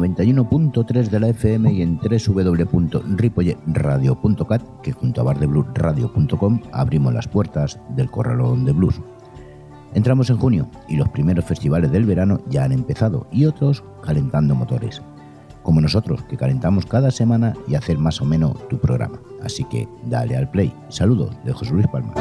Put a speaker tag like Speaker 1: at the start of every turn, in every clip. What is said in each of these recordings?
Speaker 1: 91.3 de la FM y en www.ripolletradio.cat, que junto a bardebluesradio.com abrimos las puertas del Corralón de Blues. Entramos en junio y los primeros festivales del verano ya han empezado y otros calentando motores. Como nosotros, que calentamos cada semana y hacer más o menos tu programa. Así que dale al play. Saludos de José Luis Palma.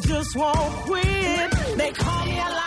Speaker 2: Just won't quit. They call me a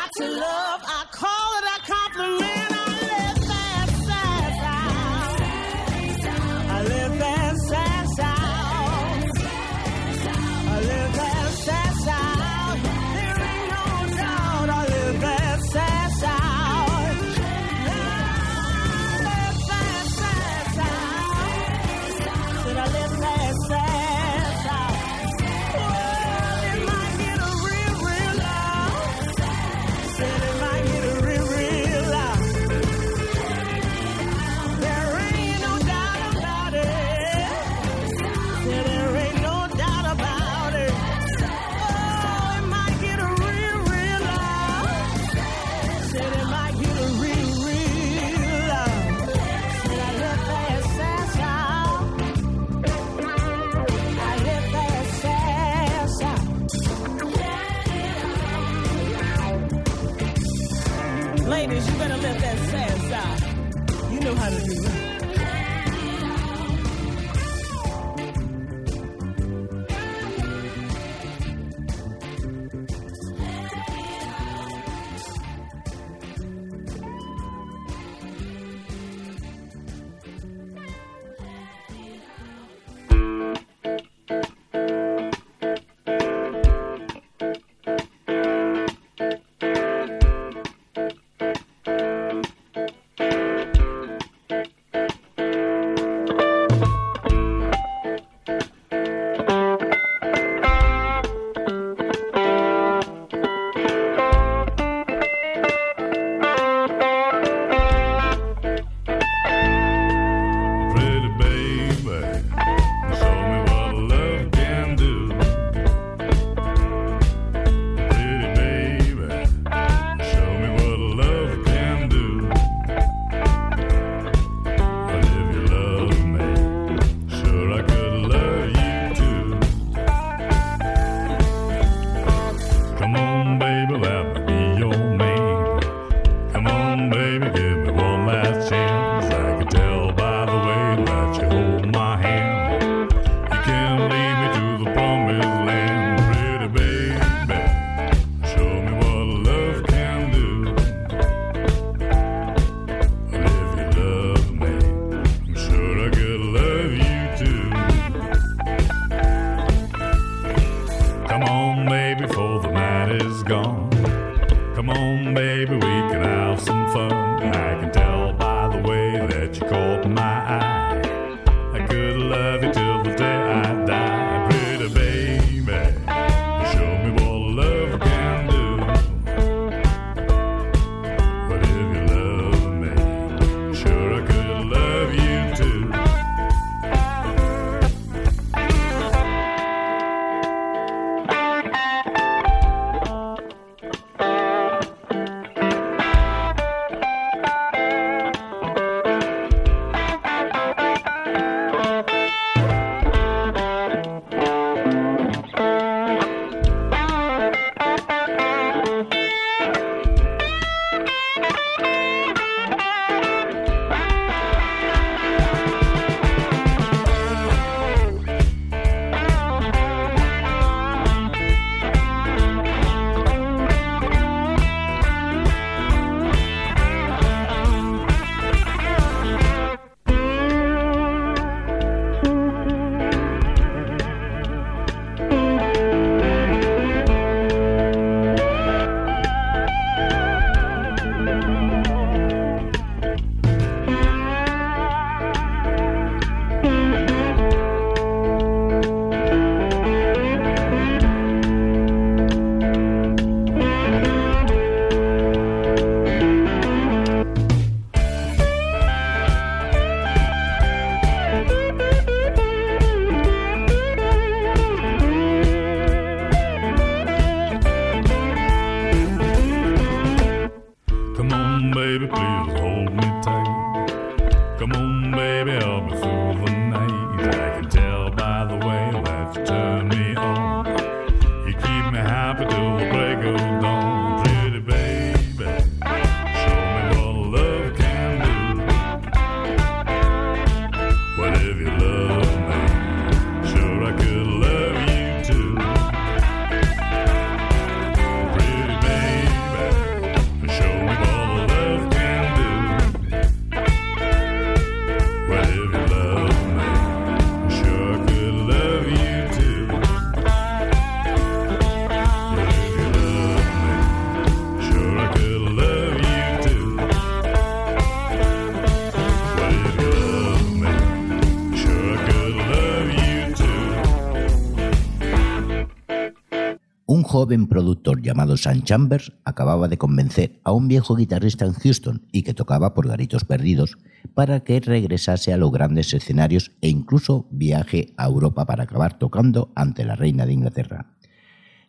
Speaker 3: joven productor llamado Sam Chambers acababa de convencer a un viejo guitarrista en Houston y que tocaba por garitos perdidos para que regresase a los grandes escenarios e incluso viaje a Europa para acabar tocando ante la reina de Inglaterra.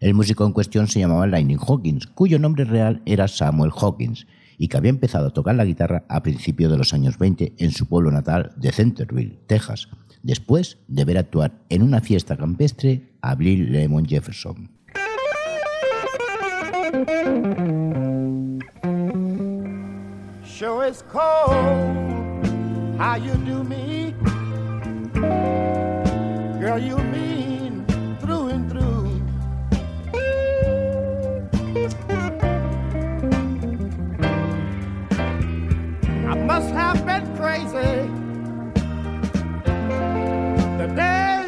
Speaker 3: El músico en cuestión se llamaba Lightning Hawkins, cuyo nombre real era Samuel Hawkins, y que había empezado a tocar la guitarra a principios de los años 20 en su pueblo natal de Centerville, Texas, después de ver actuar en una fiesta campestre a Bill Lemon Jefferson.
Speaker 4: Sure it's cold how you do me. Girl, you mean through and through. I must have been crazy the day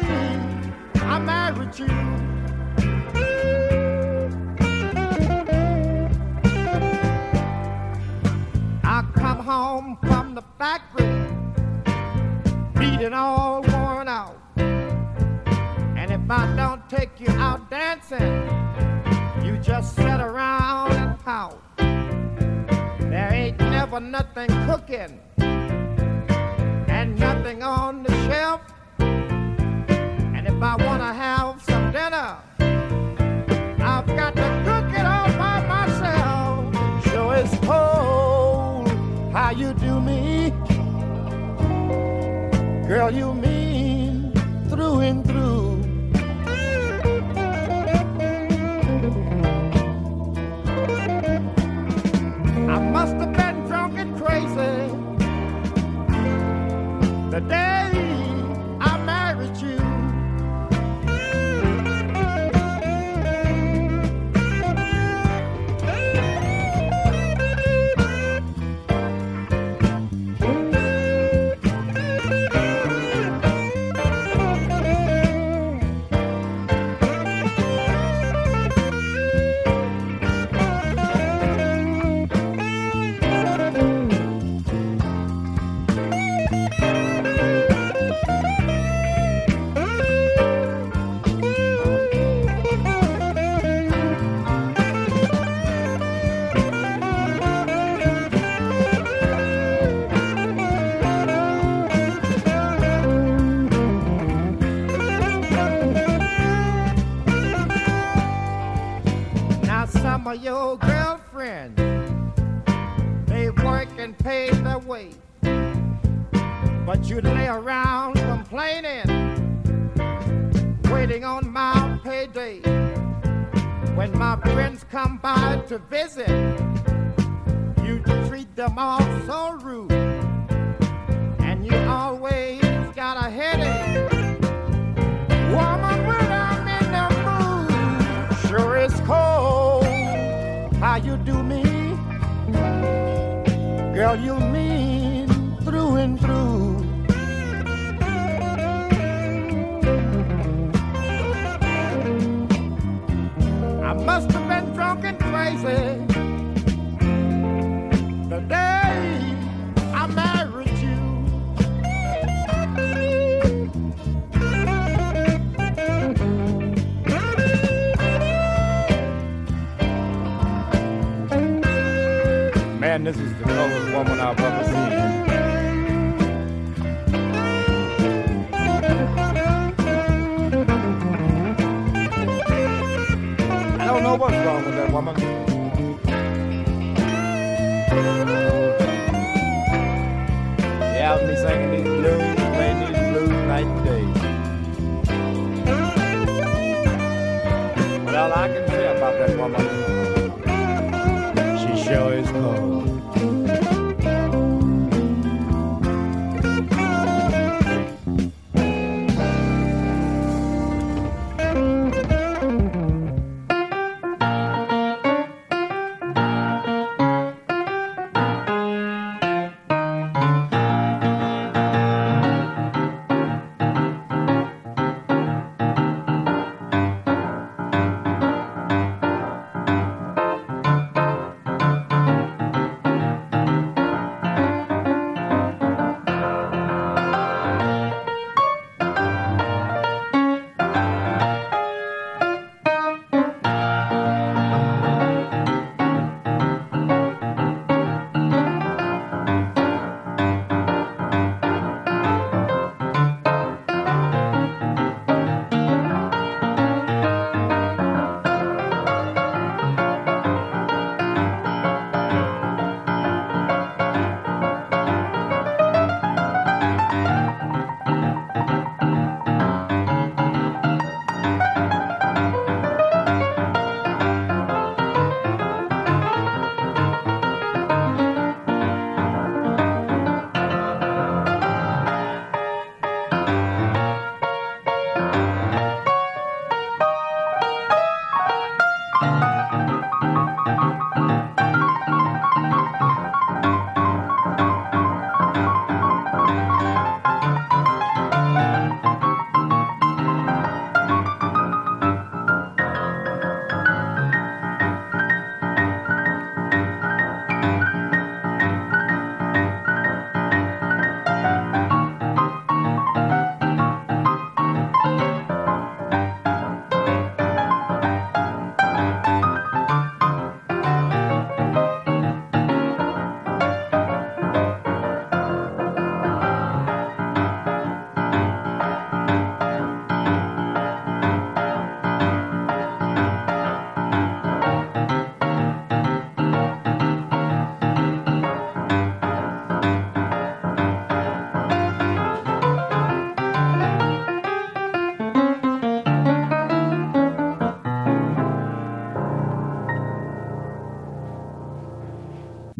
Speaker 4: I married you. Some of your girlfriends, they work and pay their way. But you lay around complaining, waiting on my payday. When my friends come by to visit, you treat them all so rude. And you always Girl, you mean through and through. I must have been drunk and crazy the day I married you. Man, this is the coldest woman I've ever seen. I don't know what's wrong with that woman. Yeah, me singing these blues, playing these blues night and day. All I can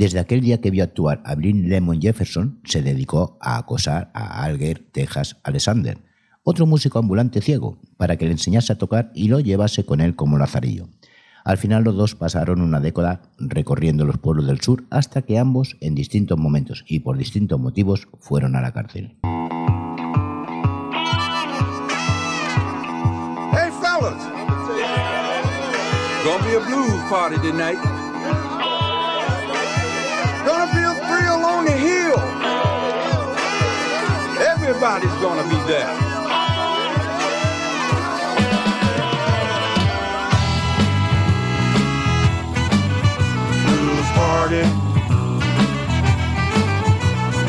Speaker 3: desde aquel día que vio actuar a Blin Lemon Jefferson, se dedicó a acosar a Alger Texas Alexander, otro músico ambulante ciego, para que le enseñase a tocar y lo llevase con él como lazarillo. Al final los dos pasaron una década recorriendo los pueblos del sur hasta que ambos, en distintos momentos y por distintos motivos, fueron a la cárcel.
Speaker 5: Hey, fellas. Gonna be a blues party tonight. Gonna be a thrill on the hill. Everybody's gonna be there. Blues party.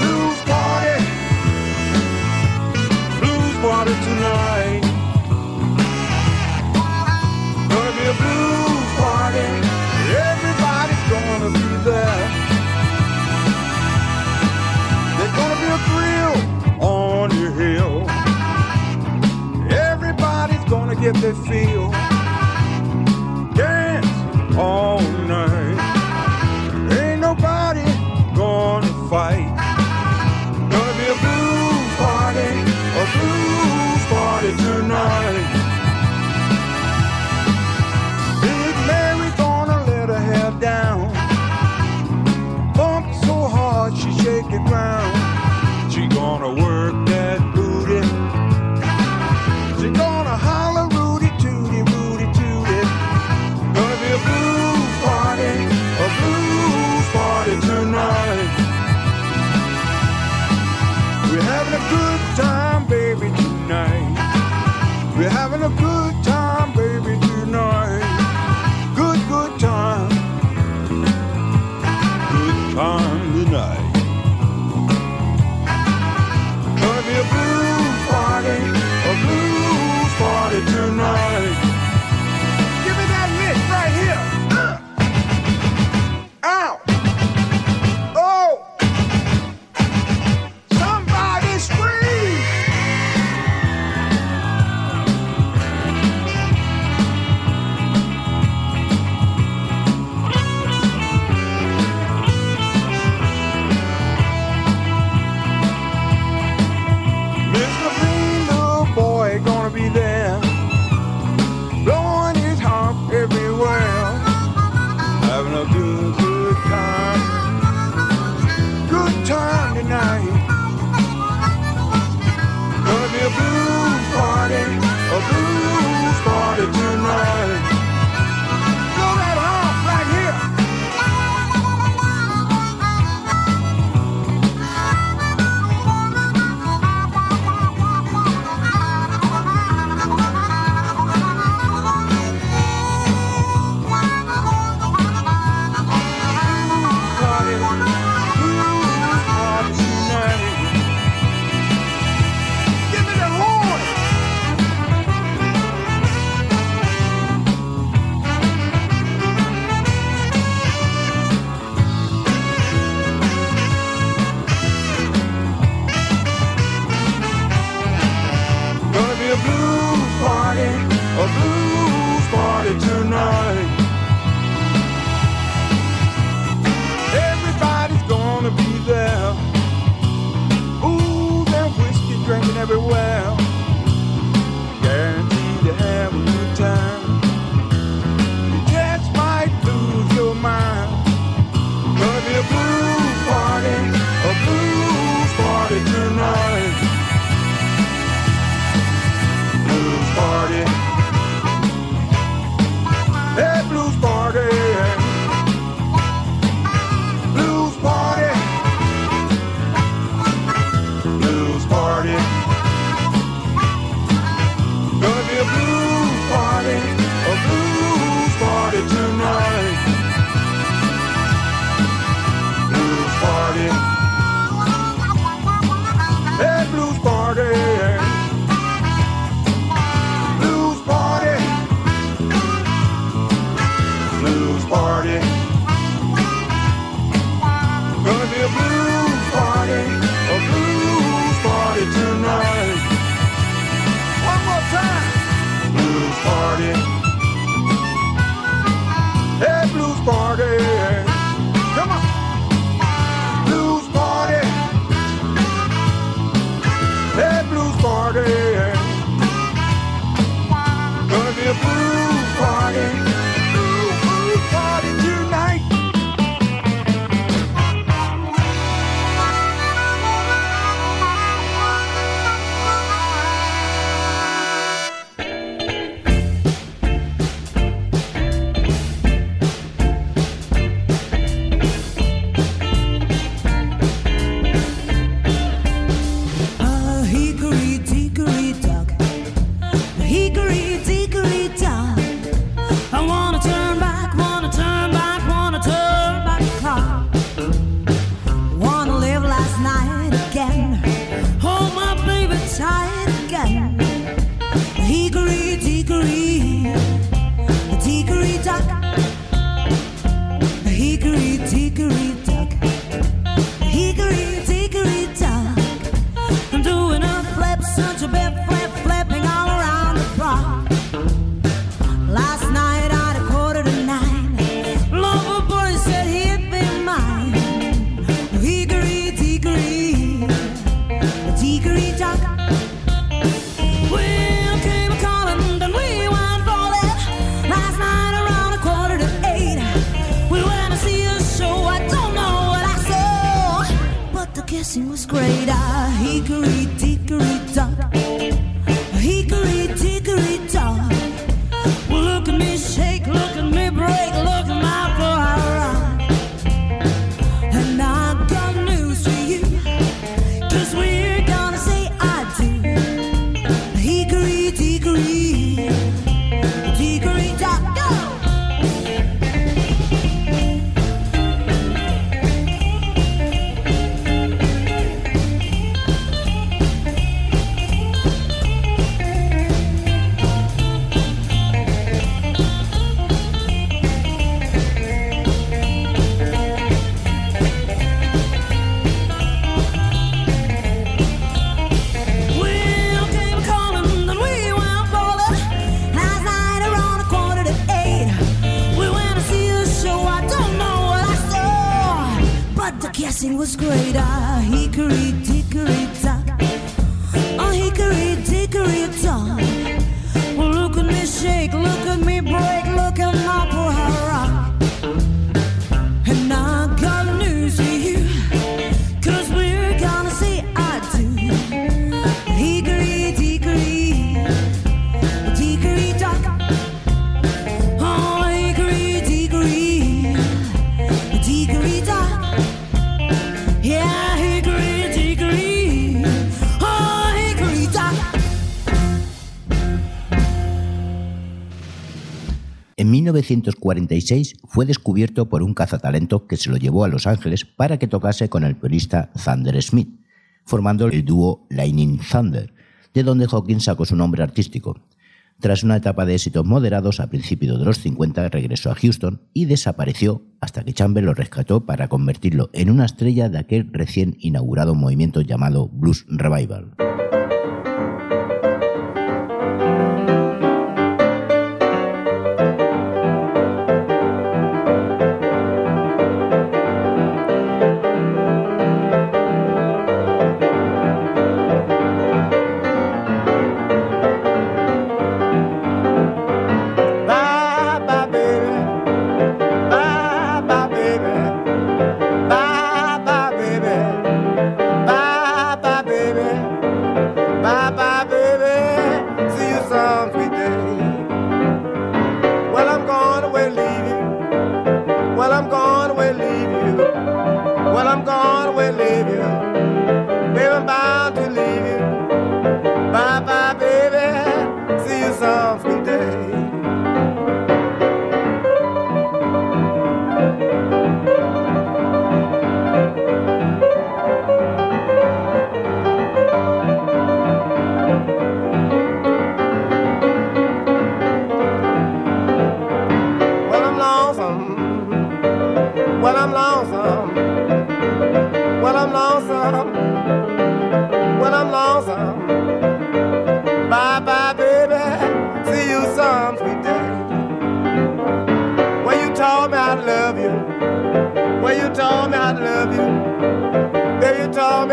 Speaker 5: Blues party. Blues party tonight. Gonna be a blues party. Everybody's gonna be there. Gonna be a thrill on your hill. Everybody's gonna get their feel. Dance all
Speaker 3: En 1946 fue descubierto por un cazatalento que se lo llevó a Los Ángeles para que tocase con el pianista Thunder Smith, formando el dúo Lightning Thunder, de donde Hawkins sacó su nombre artístico. Tras una etapa de éxitos moderados a principios de los 50 regresó a Houston y desapareció hasta que Chamber lo rescató para convertirlo en una estrella de aquel recién inaugurado movimiento llamado Blues Revival.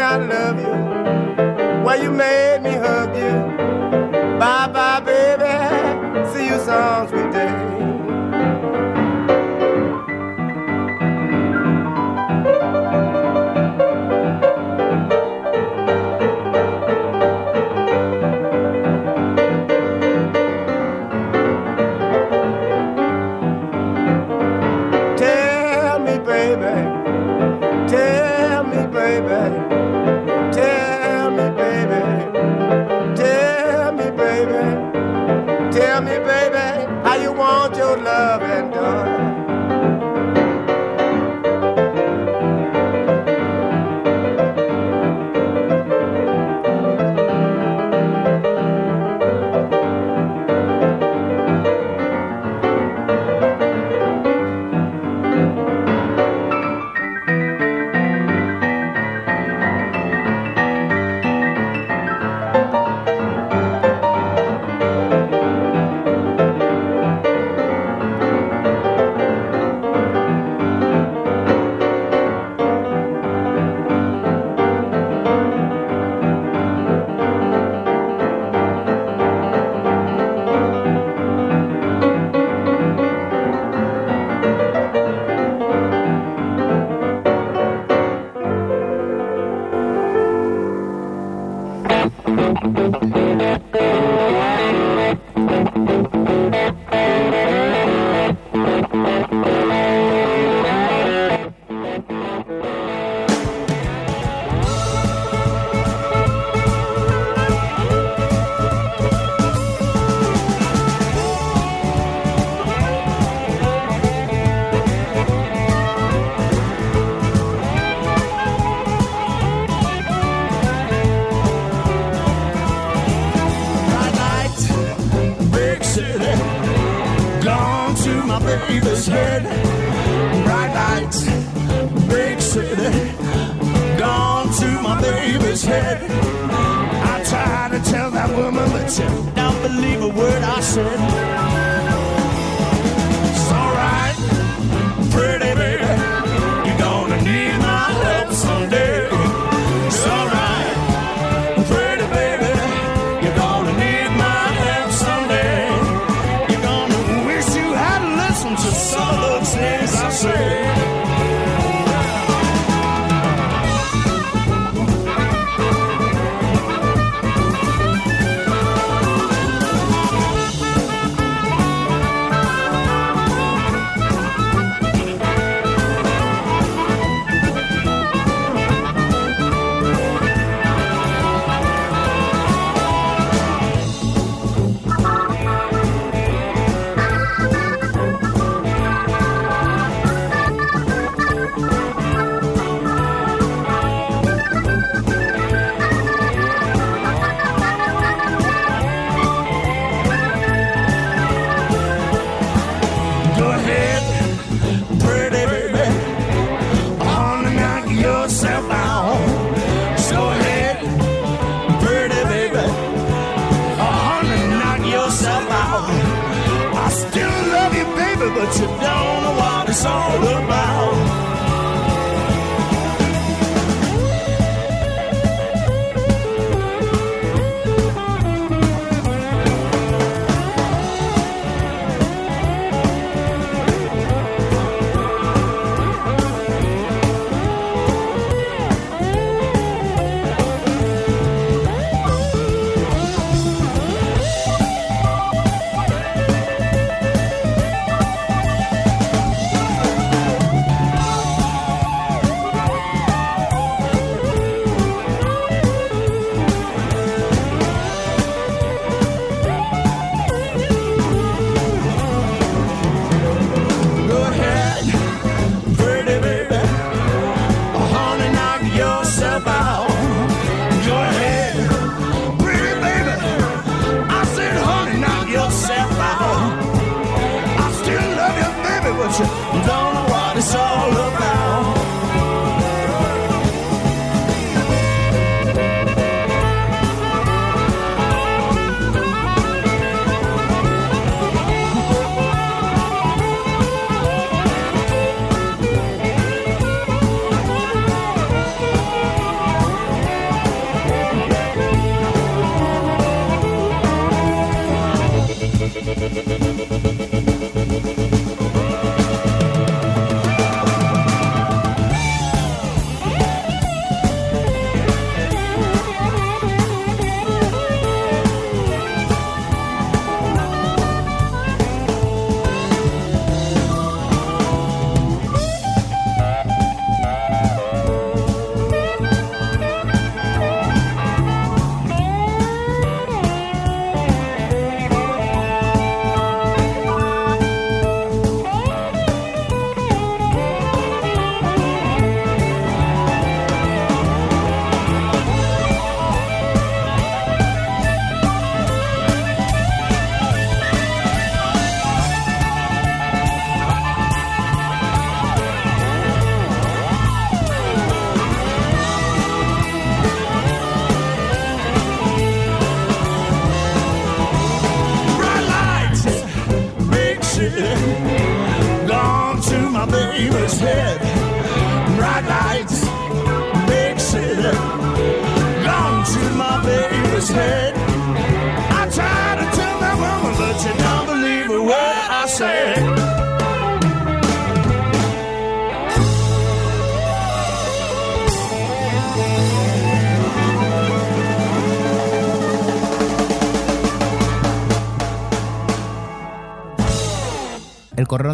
Speaker 6: I love you. Why you made me hug you. Bye bye, baby. See you
Speaker 7: soon, your love.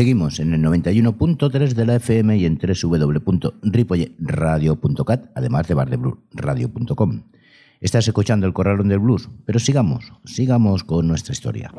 Speaker 8: Seguimos en el 91.3 de la FM y en www.ripoyeradio.cat, además de bardebluesradio.com. Estás escuchando el Corralón del Blues, pero sigamos, sigamos con nuestra historia.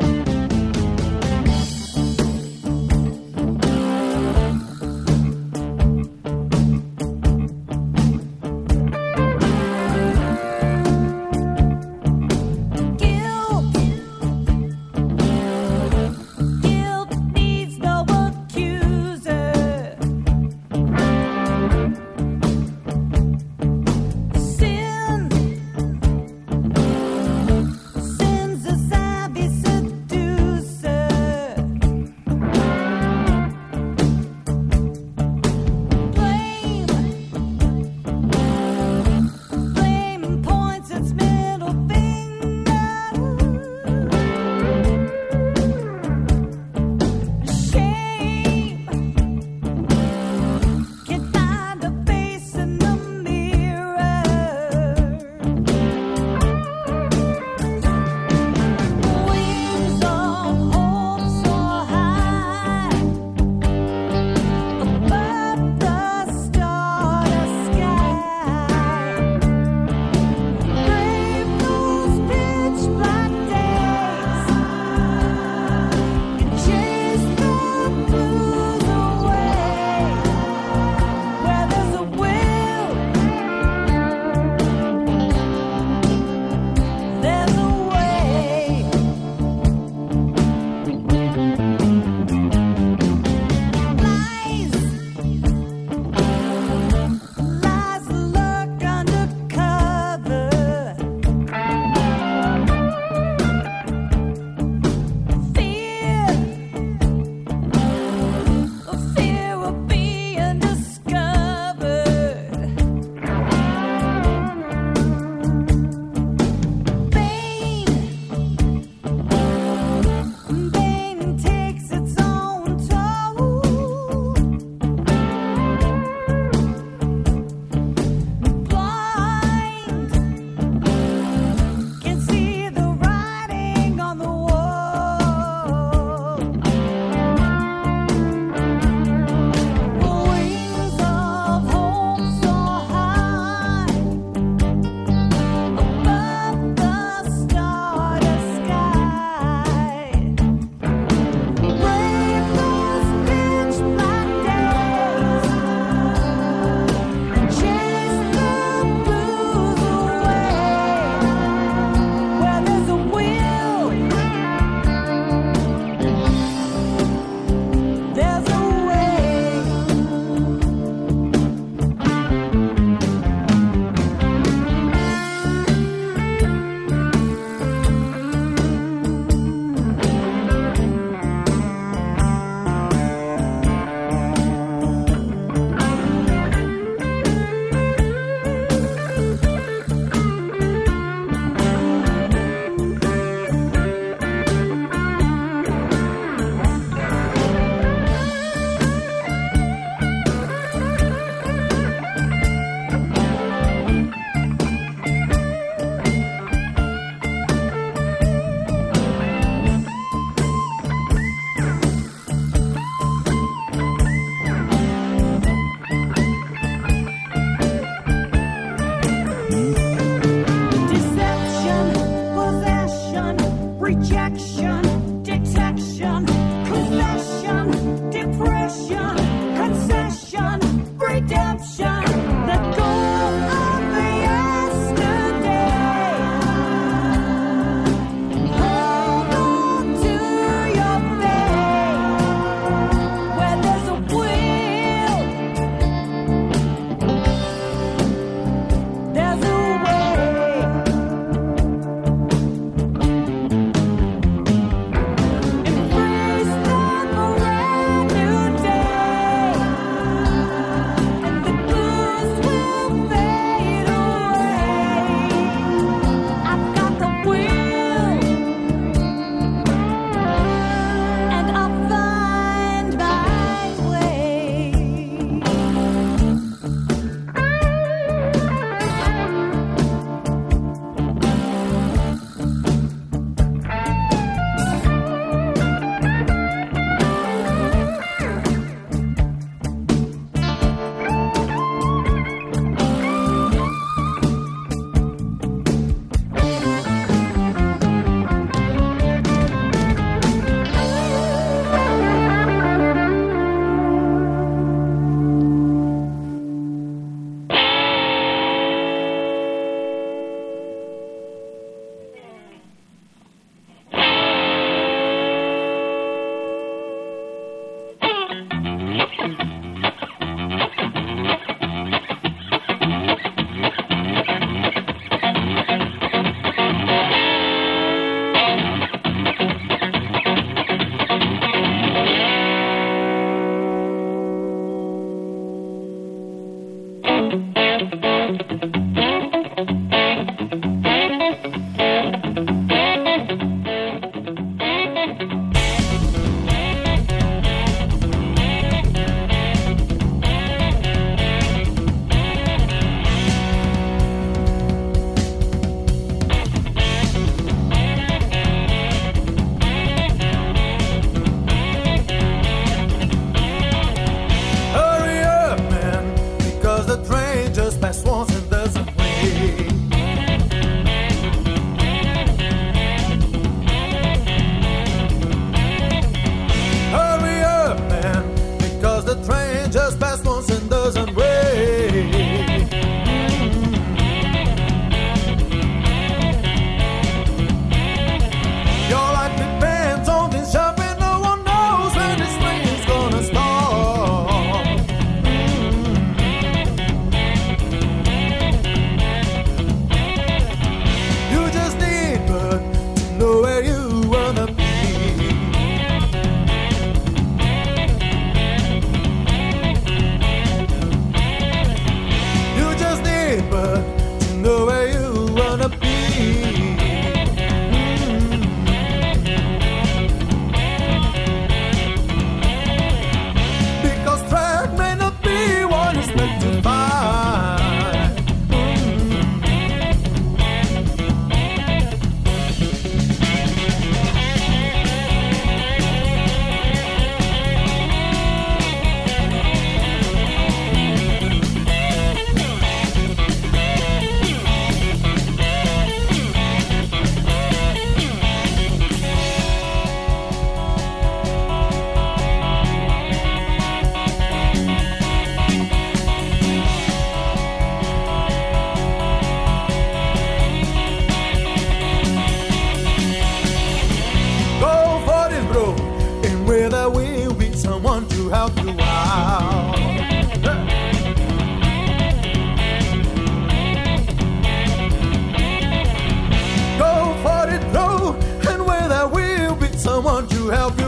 Speaker 5: Help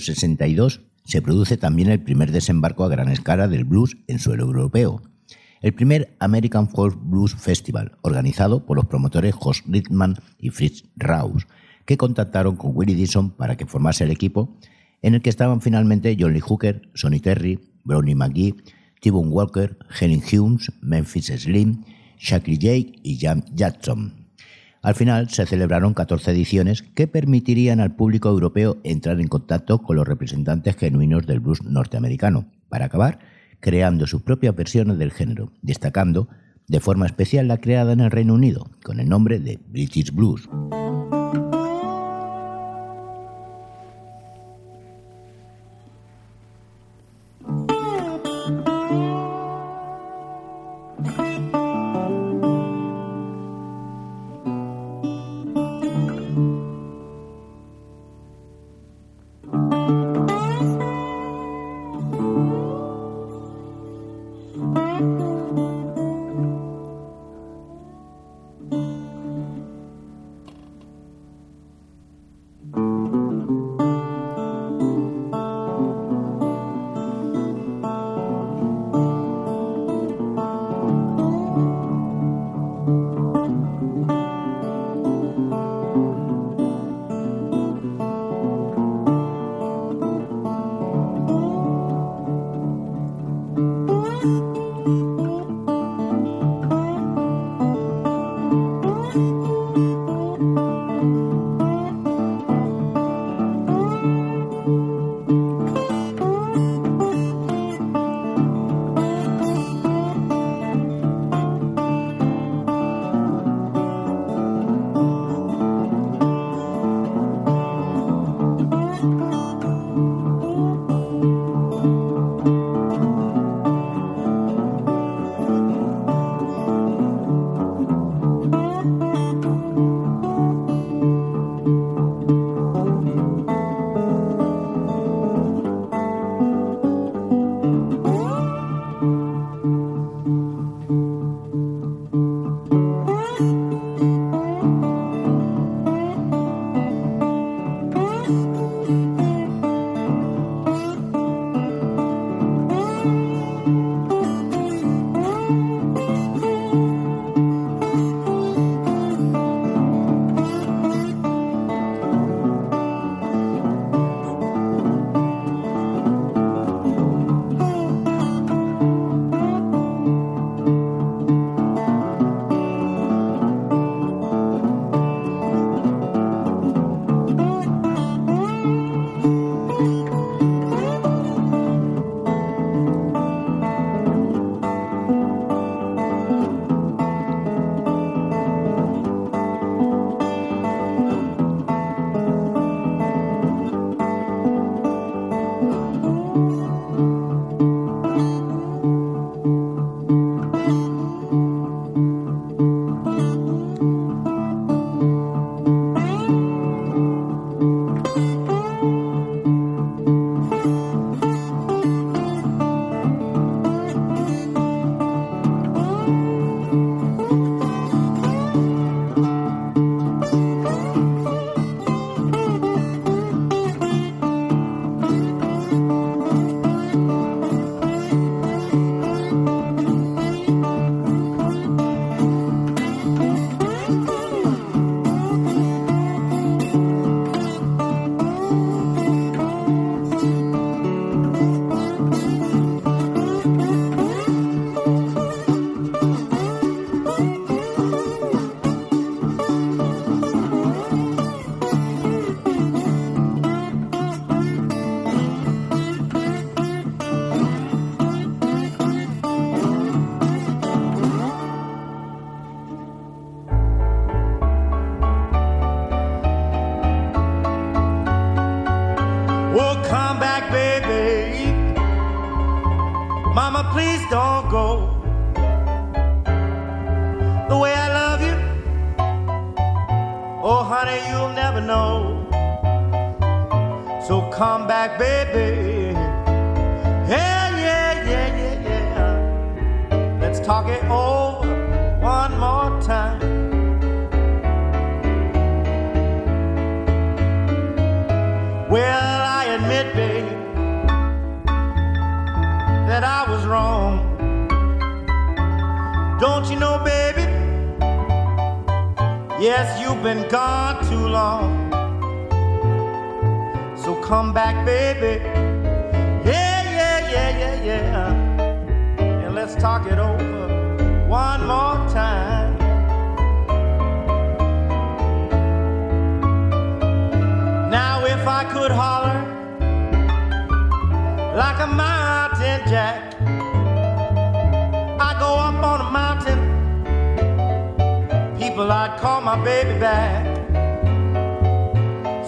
Speaker 3: 1962 se produce también el primer desembarco a gran escala del blues en suelo europeo, el primer American Folk Blues Festival, organizado por los promotores Josh Rittman y Fritz Raus, que contactaron con Willie Dixon para que formase el equipo, en el que estaban finalmente John Lee Hooker, Sonny Terry, Brownie McGee, T-Bone Walker, Henry Humes, Memphis Slim, Shackly Jake y Jam Jackson. Al final se celebraron 14 ediciones que permitirían al público europeo entrar en contacto con los representantes genuinos del blues norteamericano, para acabar creando sus propias versiones del género, destacando de forma especial la creada en el Reino Unido, con el nombre de British Blues.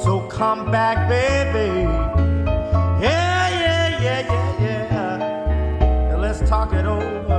Speaker 6: So come back, baby. Yeah, yeah, yeah, yeah, yeah. Now let's talk it over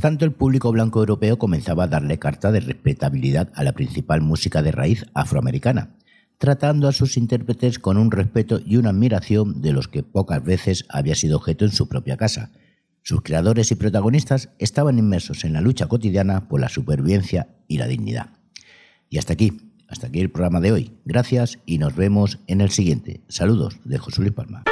Speaker 3: Tanto, el público blanco europeo comenzaba a darle carta de respetabilidad a la principal música de raíz afroamericana, tratando a sus intérpretes con un respeto y una admiración de los que pocas veces había sido objeto en su propia casa. Sus creadores y protagonistas estaban inmersos en la lucha cotidiana por la supervivencia y la dignidad. Y hasta aquí, hasta aquí el programa de hoy. Gracias y nos vemos en el siguiente. Saludos de José Luis Palma.